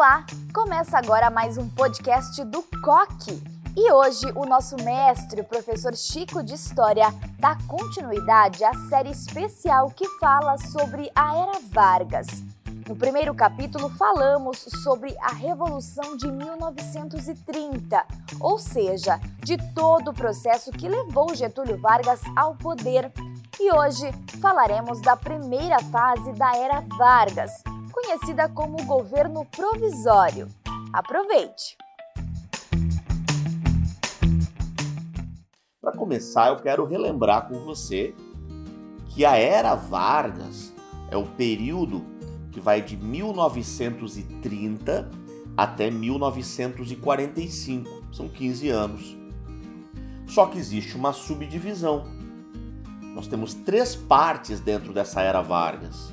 Olá! Começa agora mais um podcast do Coque. E hoje o nosso mestre, o professor Chico de História, dá continuidade à série especial que fala sobre a Era Vargas. No primeiro capítulo falamos sobre a Revolução de 1930, ou seja, de todo o processo que levou Getúlio Vargas ao poder. E hoje falaremos da primeira fase da Era Vargas, conhecida como governo provisório. Aproveite! Para começar, eu quero relembrar com você que a Era Vargas é o período que vai de 1930 até 1945. São 15 anos. Só que existe uma subdivisão. Nós temos três partes dentro dessa era Vargas: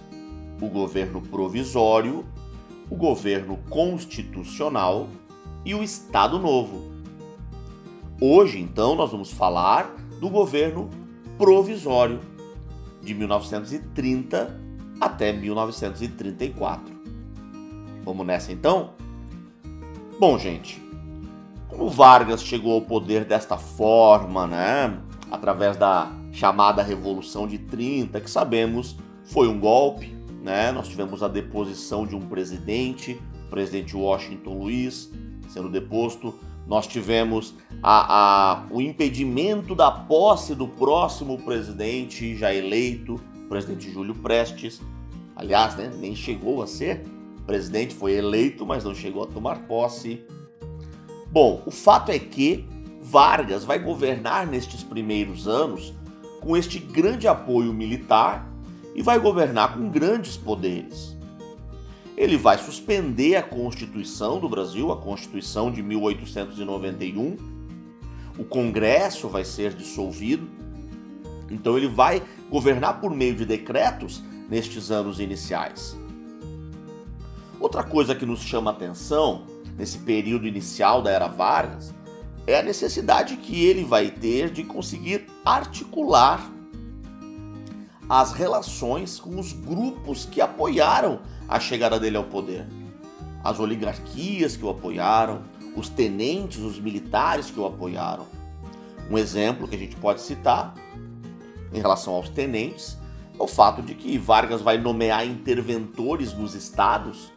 o governo provisório, o governo constitucional e o Estado Novo. Hoje, então, nós vamos falar do governo provisório de 1930 até 1934. Vamos nessa então? Bom, gente, como Vargas chegou ao poder desta forma, né? Através da chamada Revolução de 30, que sabemos foi um golpe, né? Nós tivemos a deposição de um presidente, o presidente Washington Luiz, sendo deposto. Nós tivemos a, a, o impedimento da posse do próximo presidente já eleito, presidente Júlio Prestes. Aliás, né, nem chegou a ser presidente, foi eleito, mas não chegou a tomar posse. Bom, o fato é que Vargas vai governar nestes primeiros anos com este grande apoio militar e vai governar com grandes poderes. Ele vai suspender a Constituição do Brasil, a Constituição de 1891. O Congresso vai ser dissolvido. Então ele vai governar por meio de decretos nestes anos iniciais. Outra coisa que nos chama atenção nesse período inicial da era Vargas é a necessidade que ele vai ter de conseguir articular as relações com os grupos que apoiaram a chegada dele ao poder. As oligarquias que o apoiaram, os tenentes, os militares que o apoiaram. Um exemplo que a gente pode citar em relação aos tenentes é o fato de que Vargas vai nomear interventores nos estados.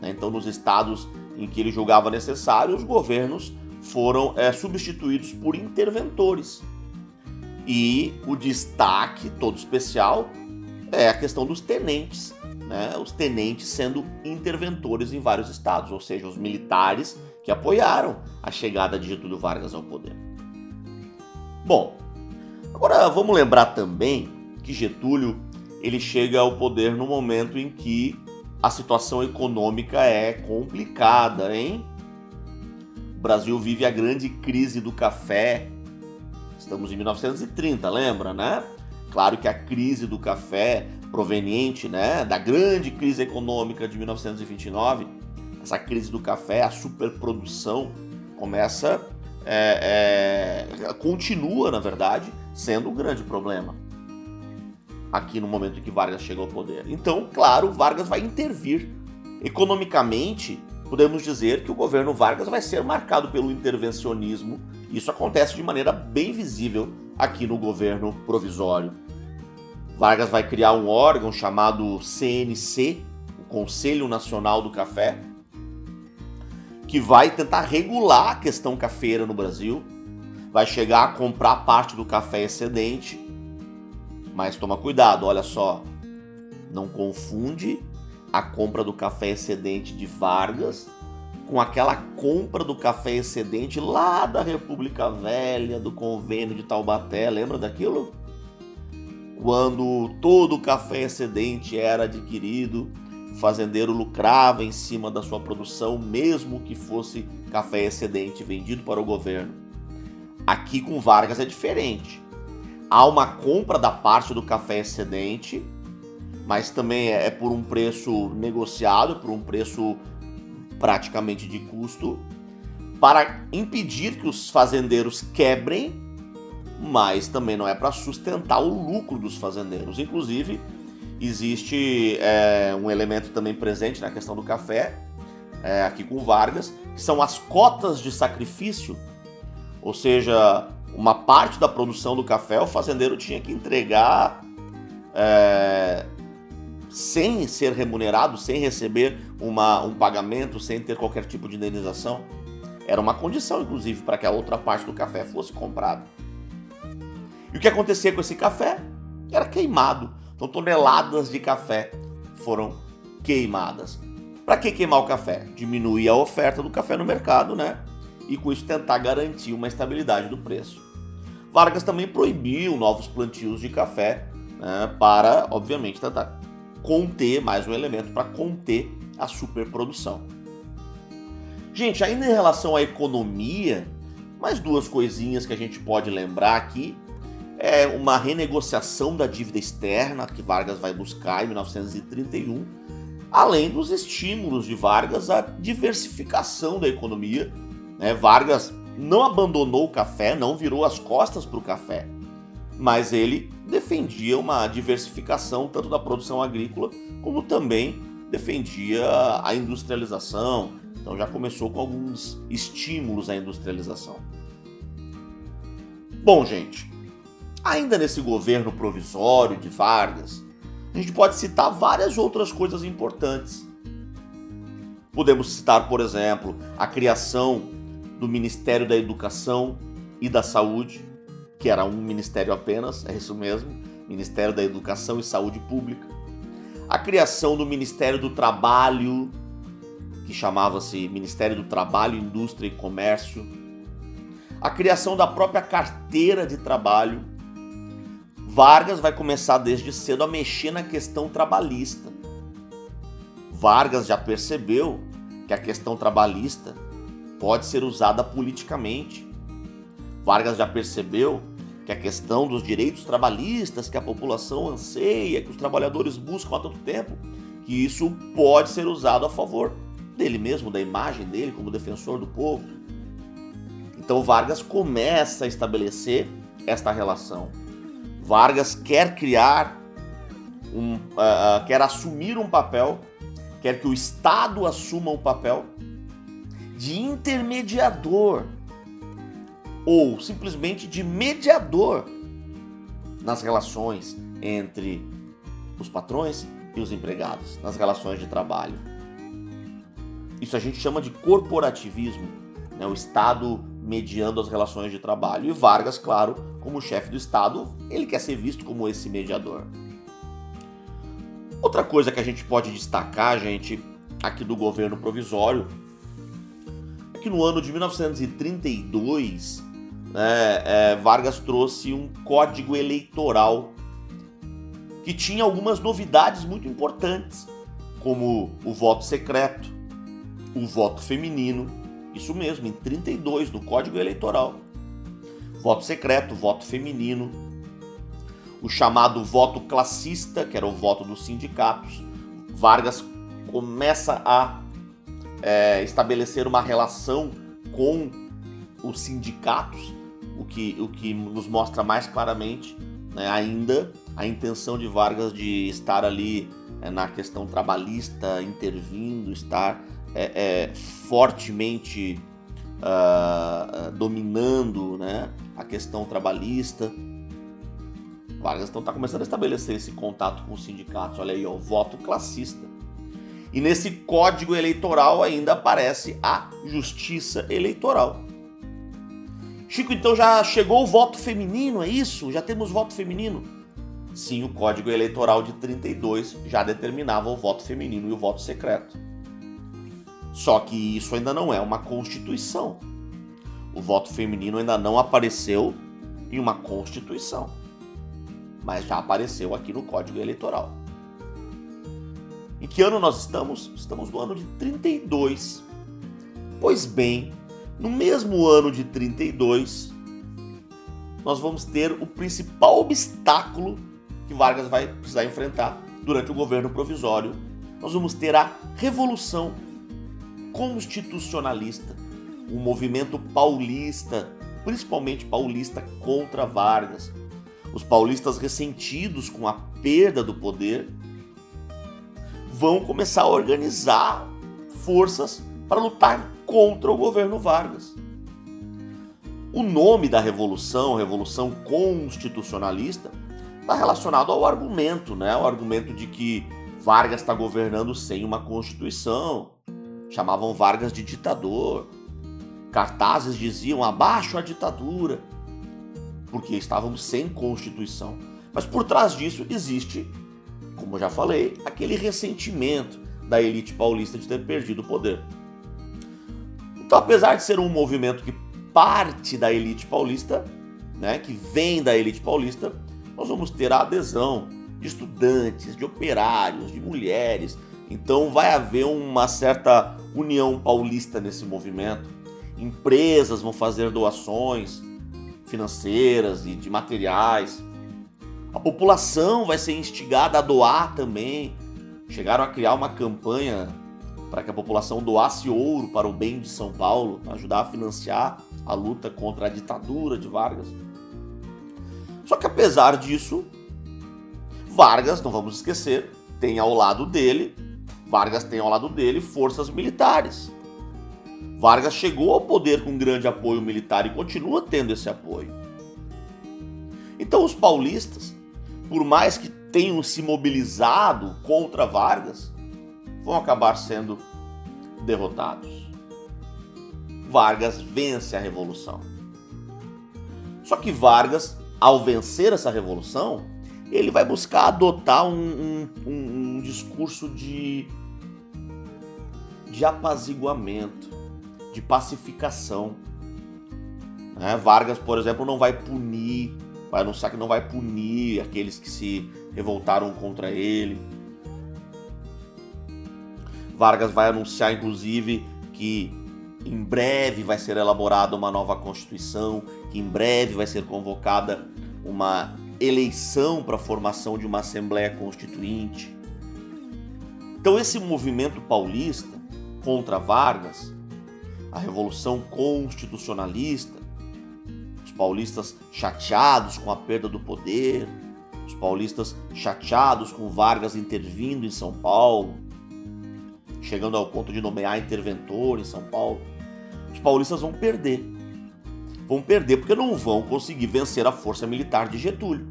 Né? Então, nos estados em que ele julgava necessário, os governos foram é, substituídos por interventores. E o destaque todo especial é a questão dos tenentes, né? os tenentes sendo interventores em vários estados, ou seja, os militares que apoiaram a chegada de Getúlio Vargas ao poder. Bom, agora vamos lembrar também que Getúlio ele chega ao poder no momento em que a situação econômica é complicada, hein? O Brasil vive a grande crise do café. Estamos em 1930, lembra, né? Claro que a crise do café proveniente, né, da grande crise econômica de 1929, essa crise do café, a superprodução começa, é, é, continua, na verdade, sendo um grande problema aqui no momento em que Vargas chega ao poder. Então, claro, Vargas vai intervir. Economicamente, podemos dizer que o governo Vargas vai ser marcado pelo intervencionismo. Isso acontece de maneira bem visível aqui no governo provisório. Vargas vai criar um órgão chamado CNC, o Conselho Nacional do Café, que vai tentar regular a questão cafeira no Brasil, vai chegar a comprar parte do café excedente mas toma cuidado, olha só. Não confunde a compra do café excedente de Vargas com aquela compra do café excedente lá da República Velha, do convênio de Taubaté. Lembra daquilo? Quando todo o café excedente era adquirido, o fazendeiro lucrava em cima da sua produção, mesmo que fosse café excedente vendido para o governo. Aqui com Vargas é diferente há uma compra da parte do café excedente, mas também é por um preço negociado, por um preço praticamente de custo, para impedir que os fazendeiros quebrem, mas também não é para sustentar o lucro dos fazendeiros. Inclusive, existe é, um elemento também presente na questão do café, é, aqui com Vargas, que são as cotas de sacrifício, ou seja, uma parte da produção do café o fazendeiro tinha que entregar é, sem ser remunerado, sem receber uma, um pagamento, sem ter qualquer tipo de indenização. Era uma condição, inclusive, para que a outra parte do café fosse comprada. E o que acontecia com esse café? Era queimado. Então, toneladas de café foram queimadas. Para que queimar o café? Diminuir a oferta do café no mercado, né? E com isso tentar garantir uma estabilidade do preço. Vargas também proibiu novos plantios de café né, para, obviamente, tentar conter mais um elemento para conter a superprodução. Gente, ainda em relação à economia, mais duas coisinhas que a gente pode lembrar aqui é uma renegociação da dívida externa que Vargas vai buscar em 1931, além dos estímulos de Vargas à diversificação da economia. Né? Vargas não abandonou o café, não virou as costas para o café, mas ele defendia uma diversificação tanto da produção agrícola como também defendia a industrialização. Então já começou com alguns estímulos à industrialização. Bom, gente, ainda nesse governo provisório de Vargas, a gente pode citar várias outras coisas importantes. Podemos citar, por exemplo, a criação do Ministério da Educação e da Saúde, que era um ministério apenas, é isso mesmo, Ministério da Educação e Saúde Pública. A criação do Ministério do Trabalho, que chamava-se Ministério do Trabalho, Indústria e Comércio. A criação da própria carteira de trabalho. Vargas vai começar desde cedo a mexer na questão trabalhista. Vargas já percebeu que a questão trabalhista pode ser usada politicamente. Vargas já percebeu que a questão dos direitos trabalhistas que a população anseia, que os trabalhadores buscam há tanto tempo, que isso pode ser usado a favor dele mesmo, da imagem dele como defensor do povo. Então Vargas começa a estabelecer esta relação. Vargas quer criar um, uh, quer assumir um papel, quer que o Estado assuma um papel de intermediador ou simplesmente de mediador nas relações entre os patrões e os empregados, nas relações de trabalho. Isso a gente chama de corporativismo, né? o Estado mediando as relações de trabalho. E Vargas, claro, como chefe do Estado, ele quer ser visto como esse mediador. Outra coisa que a gente pode destacar, gente, aqui do governo provisório, é que no ano de 1932 né, é, Vargas trouxe um código eleitoral que tinha algumas novidades muito importantes, como o voto secreto, o voto feminino, isso mesmo, em 32 do Código Eleitoral. Voto secreto, voto feminino, o chamado voto classista, que era o voto dos sindicatos. Vargas começa a é, estabelecer uma relação com os sindicatos o que, o que nos mostra mais claramente né, ainda a intenção de Vargas de estar ali é, na questão trabalhista, intervindo, estar é, é, fortemente uh, dominando né, a questão trabalhista. Vargas então está começando a estabelecer esse contato com os sindicatos. Olha aí, ó, voto classista. E nesse código eleitoral ainda aparece a justiça eleitoral. Chico, então já chegou o voto feminino, é isso? Já temos voto feminino? Sim, o Código Eleitoral de 32 já determinava o voto feminino e o voto secreto. Só que isso ainda não é uma constituição. O voto feminino ainda não apareceu em uma constituição, mas já apareceu aqui no Código Eleitoral. Em que ano nós estamos? Estamos no ano de 32. Pois bem, no mesmo ano de 32, nós vamos ter o principal obstáculo que Vargas vai precisar enfrentar durante o governo provisório. Nós vamos ter a Revolução Constitucionalista, o movimento paulista, principalmente paulista contra Vargas. Os paulistas ressentidos com a perda do poder vão começar a organizar forças para lutar contra o governo Vargas. O nome da revolução, Revolução Constitucionalista, está relacionado ao argumento, né? O argumento de que Vargas está governando sem uma constituição. Chamavam Vargas de ditador. Cartazes diziam abaixo a ditadura, porque estávamos sem constituição. Mas por trás disso existe, como eu já falei, aquele ressentimento da elite paulista de ter perdido o poder. Então, apesar de ser um movimento que parte da elite paulista, né, que vem da elite paulista, nós vamos ter a adesão de estudantes, de operários, de mulheres. Então vai haver uma certa união paulista nesse movimento. Empresas vão fazer doações financeiras e de materiais. A população vai ser instigada a doar também. Chegaram a criar uma campanha para que a população doasse ouro para o bem de São Paulo, para ajudar a financiar a luta contra a ditadura de Vargas. Só que apesar disso, Vargas, não vamos esquecer, tem ao lado dele, Vargas tem ao lado dele forças militares. Vargas chegou ao poder com grande apoio militar e continua tendo esse apoio. Então os paulistas, por mais que tenham se mobilizado contra Vargas, vão acabar sendo derrotados. Vargas vence a revolução. Só que Vargas, ao vencer essa revolução, ele vai buscar adotar um, um, um, um discurso de, de apaziguamento, de pacificação. Né? Vargas, por exemplo, não vai punir, vai anunciar que não vai punir aqueles que se revoltaram contra ele Vargas vai anunciar, inclusive, que em breve vai ser elaborada uma nova Constituição, que em breve vai ser convocada uma eleição para a formação de uma Assembleia Constituinte. Então, esse movimento paulista contra Vargas, a Revolução Constitucionalista, os paulistas chateados com a perda do poder, os paulistas chateados com Vargas intervindo em São Paulo, chegando ao ponto de nomear interventor em São Paulo, os paulistas vão perder. Vão perder porque não vão conseguir vencer a força militar de Getúlio.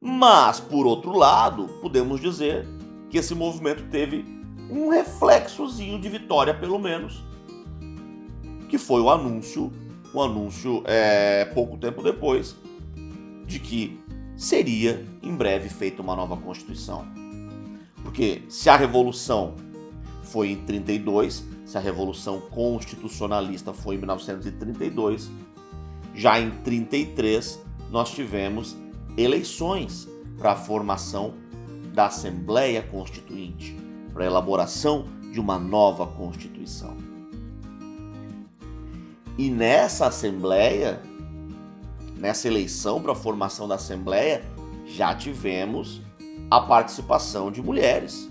Mas, por outro lado, podemos dizer que esse movimento teve um reflexozinho de vitória, pelo menos, que foi o anúncio, o anúncio é, pouco tempo depois, de que seria em breve feita uma nova Constituição. Porque se a Revolução foi em 32, se a Revolução Constitucionalista foi em 1932, já em 33 nós tivemos eleições para a formação da Assembleia Constituinte, para a elaboração de uma nova Constituição. E nessa Assembleia, nessa eleição para a formação da Assembleia, já tivemos a participação de mulheres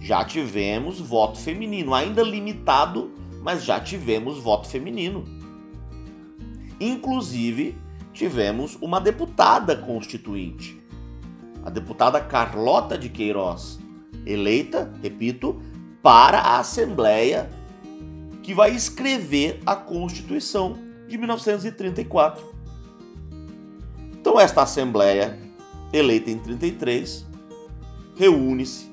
já tivemos voto feminino, ainda limitado, mas já tivemos voto feminino. Inclusive, tivemos uma deputada constituinte, a deputada Carlota de Queiroz, eleita, repito, para a Assembleia que vai escrever a Constituição de 1934. Então, esta Assembleia, eleita em 33, reúne-se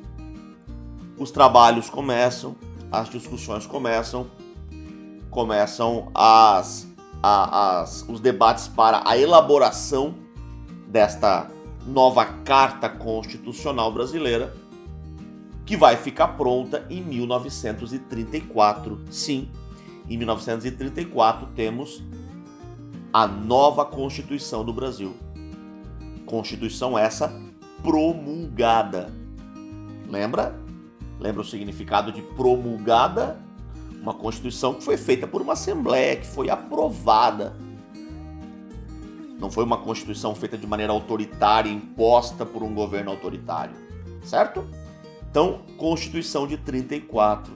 os trabalhos começam, as discussões começam, começam as, as, os debates para a elaboração desta nova Carta Constitucional Brasileira, que vai ficar pronta em 1934. Sim, em 1934 temos a nova Constituição do Brasil. Constituição essa promulgada. Lembra? Lembra o significado de promulgada? Uma Constituição que foi feita por uma Assembleia, que foi aprovada. Não foi uma Constituição feita de maneira autoritária, imposta por um governo autoritário. Certo? Então, Constituição de 34.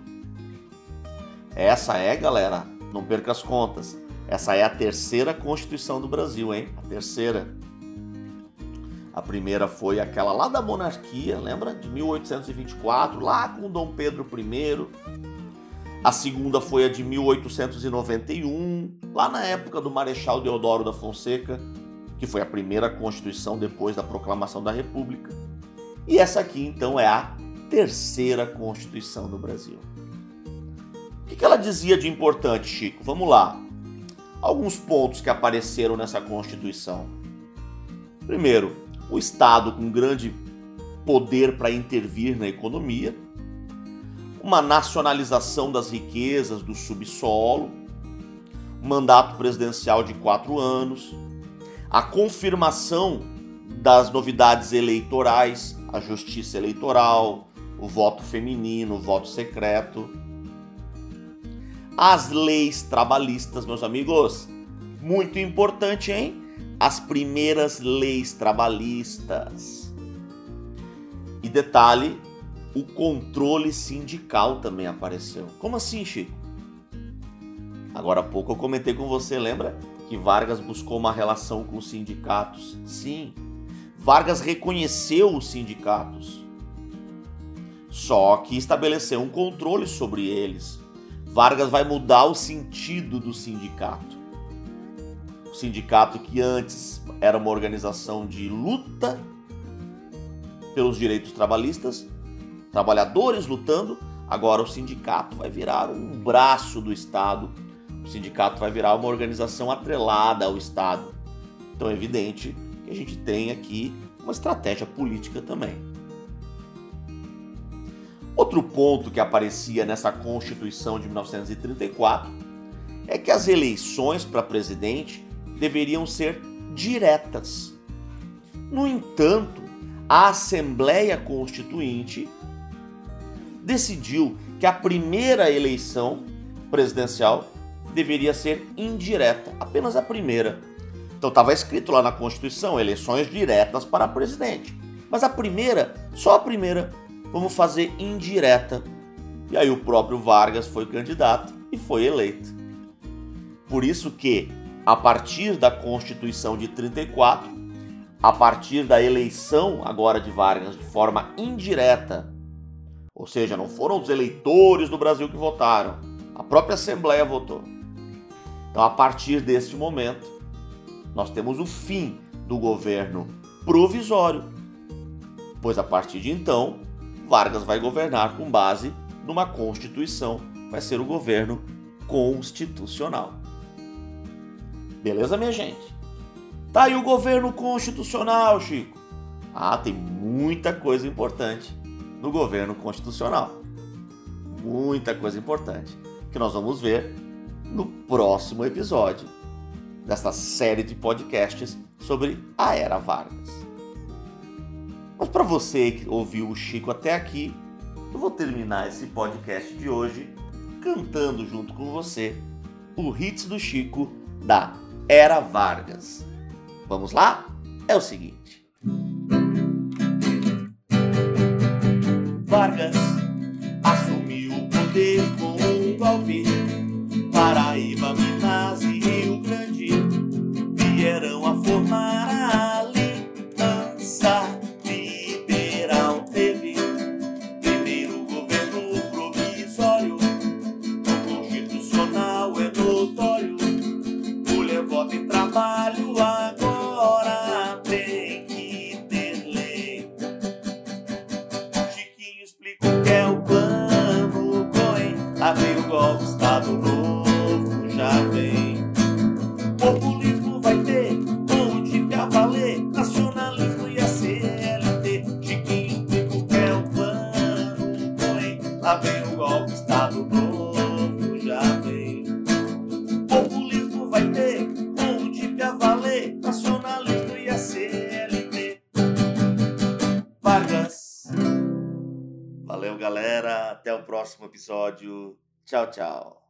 Essa é, galera, não perca as contas. Essa é a terceira Constituição do Brasil, hein? A terceira. A primeira foi aquela lá da monarquia, lembra? De 1824, lá com Dom Pedro I. A segunda foi a de 1891, lá na época do Marechal Deodoro da Fonseca, que foi a primeira Constituição depois da proclamação da República. E essa aqui, então, é a terceira Constituição do Brasil. O que ela dizia de importante, Chico? Vamos lá. Alguns pontos que apareceram nessa Constituição. Primeiro, o Estado com grande poder para intervir na economia, uma nacionalização das riquezas do subsolo, mandato presidencial de quatro anos, a confirmação das novidades eleitorais, a justiça eleitoral, o voto feminino, o voto secreto, as leis trabalhistas, meus amigos, muito importante, hein? As primeiras leis trabalhistas. E detalhe, o controle sindical também apareceu. Como assim, Chico? Agora há pouco eu comentei com você, lembra? Que Vargas buscou uma relação com os sindicatos. Sim, Vargas reconheceu os sindicatos. Só que estabeleceu um controle sobre eles. Vargas vai mudar o sentido do sindicato. O sindicato que antes era uma organização de luta pelos direitos trabalhistas, trabalhadores lutando, agora o sindicato vai virar um braço do Estado. O sindicato vai virar uma organização atrelada ao Estado. Então é evidente que a gente tem aqui uma estratégia política também. Outro ponto que aparecia nessa Constituição de 1934 é que as eleições para presidente deveriam ser diretas. No entanto, a Assembleia Constituinte decidiu que a primeira eleição presidencial deveria ser indireta, apenas a primeira. Então estava escrito lá na Constituição, eleições diretas para presidente. Mas a primeira, só a primeira, vamos fazer indireta. E aí o próprio Vargas foi candidato e foi eleito. Por isso que, a partir da Constituição de 34, a partir da eleição agora de Vargas de forma indireta, ou seja, não foram os eleitores do Brasil que votaram, a própria Assembleia votou. Então, a partir deste momento, nós temos o fim do governo provisório, pois a partir de então, Vargas vai governar com base numa Constituição, vai ser o governo constitucional. Beleza, minha gente? Tá aí o governo constitucional, Chico. Ah, tem muita coisa importante no governo constitucional. Muita coisa importante que nós vamos ver no próximo episódio desta série de podcasts sobre a Era Vargas. Mas para você que ouviu o Chico até aqui, eu vou terminar esse podcast de hoje cantando junto com você o hits do Chico da Era Vargas. Vamos lá? É o seguinte. Vargas Valeu, galera.